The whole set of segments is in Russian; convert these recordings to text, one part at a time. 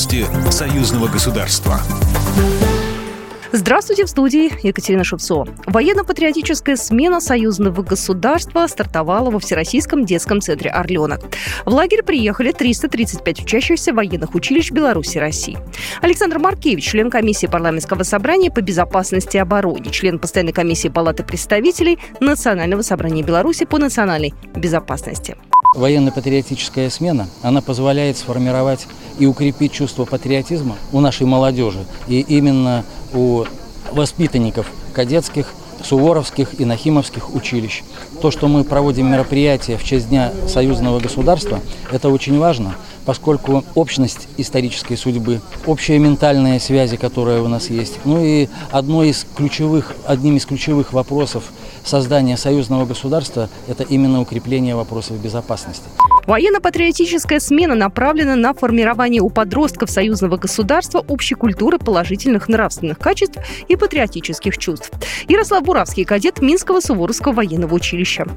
Новости союзного государства. Здравствуйте, в студии Екатерина Шевцова. Военно-патриотическая смена союзного государства стартовала во Всероссийском детском центре «Орленок». В лагерь приехали 335 учащихся военных училищ Беларуси и России. Александр Маркевич, член комиссии парламентского собрания по безопасности и обороне, член постоянной комиссии Палаты представителей Национального собрания Беларуси по национальной безопасности. Военно-патриотическая смена, она позволяет сформировать и укрепить чувство патриотизма у нашей молодежи. И именно у воспитанников кадетских, суворовских и нахимовских училищ. То, что мы проводим мероприятия в честь Дня союзного государства, это очень важно, поскольку общность исторической судьбы, общие ментальные связи, которые у нас есть, ну и одно из ключевых, одним из ключевых вопросов создания союзного государства – это именно укрепление вопросов безопасности. Военно-патриотическая смена направлена на формирование у подростков союзного государства общей культуры положительных нравственных качеств и патриотических чувств. Ярослав Буравский, кадет Минского Суворовского военного училища.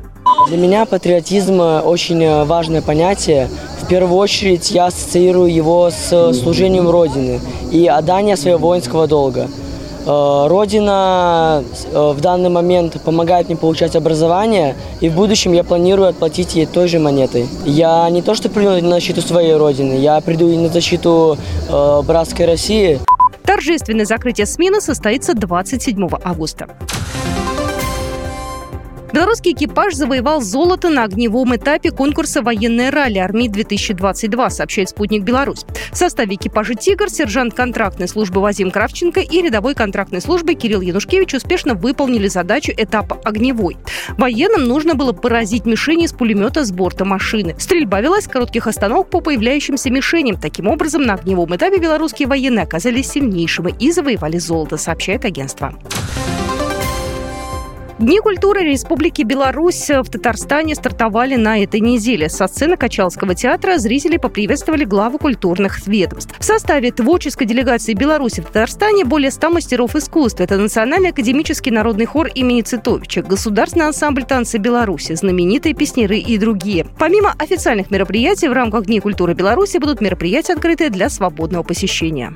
Для меня патриотизм очень важное понятие. В первую очередь я ассоциирую его с служением Родины и отданием своего воинского долга – Э, Родина э, в данный момент помогает мне получать образование, и в будущем я планирую отплатить ей той же монетой. Я не то что приду на защиту своей Родины, я приду и на защиту э, братской России. Торжественное закрытие смены состоится 27 августа. Белорусский экипаж завоевал золото на огневом этапе конкурса «Военное ралли Армии-2022», сообщает «Спутник Беларусь». В составе экипажа «Тигр» сержант контрактной службы Вазим Кравченко и рядовой контрактной службы Кирилл Янушкевич успешно выполнили задачу этапа огневой. Военным нужно было поразить мишени с пулемета с борта машины. Стрельба велась с коротких остановок по появляющимся мишеням. Таким образом, на огневом этапе белорусские военные оказались сильнейшими и завоевали золото, сообщает агентство. Дни культуры Республики Беларусь в Татарстане стартовали на этой неделе. Со сцены Качалского театра зрители поприветствовали главу культурных ведомств. В составе творческой делегации Беларуси в Татарстане более 100 мастеров искусства. Это Национальный академический народный хор имени Цитовича, Государственный ансамбль танца Беларуси, знаменитые песнеры и другие. Помимо официальных мероприятий, в рамках Дней культуры Беларуси будут мероприятия, открытые для свободного посещения.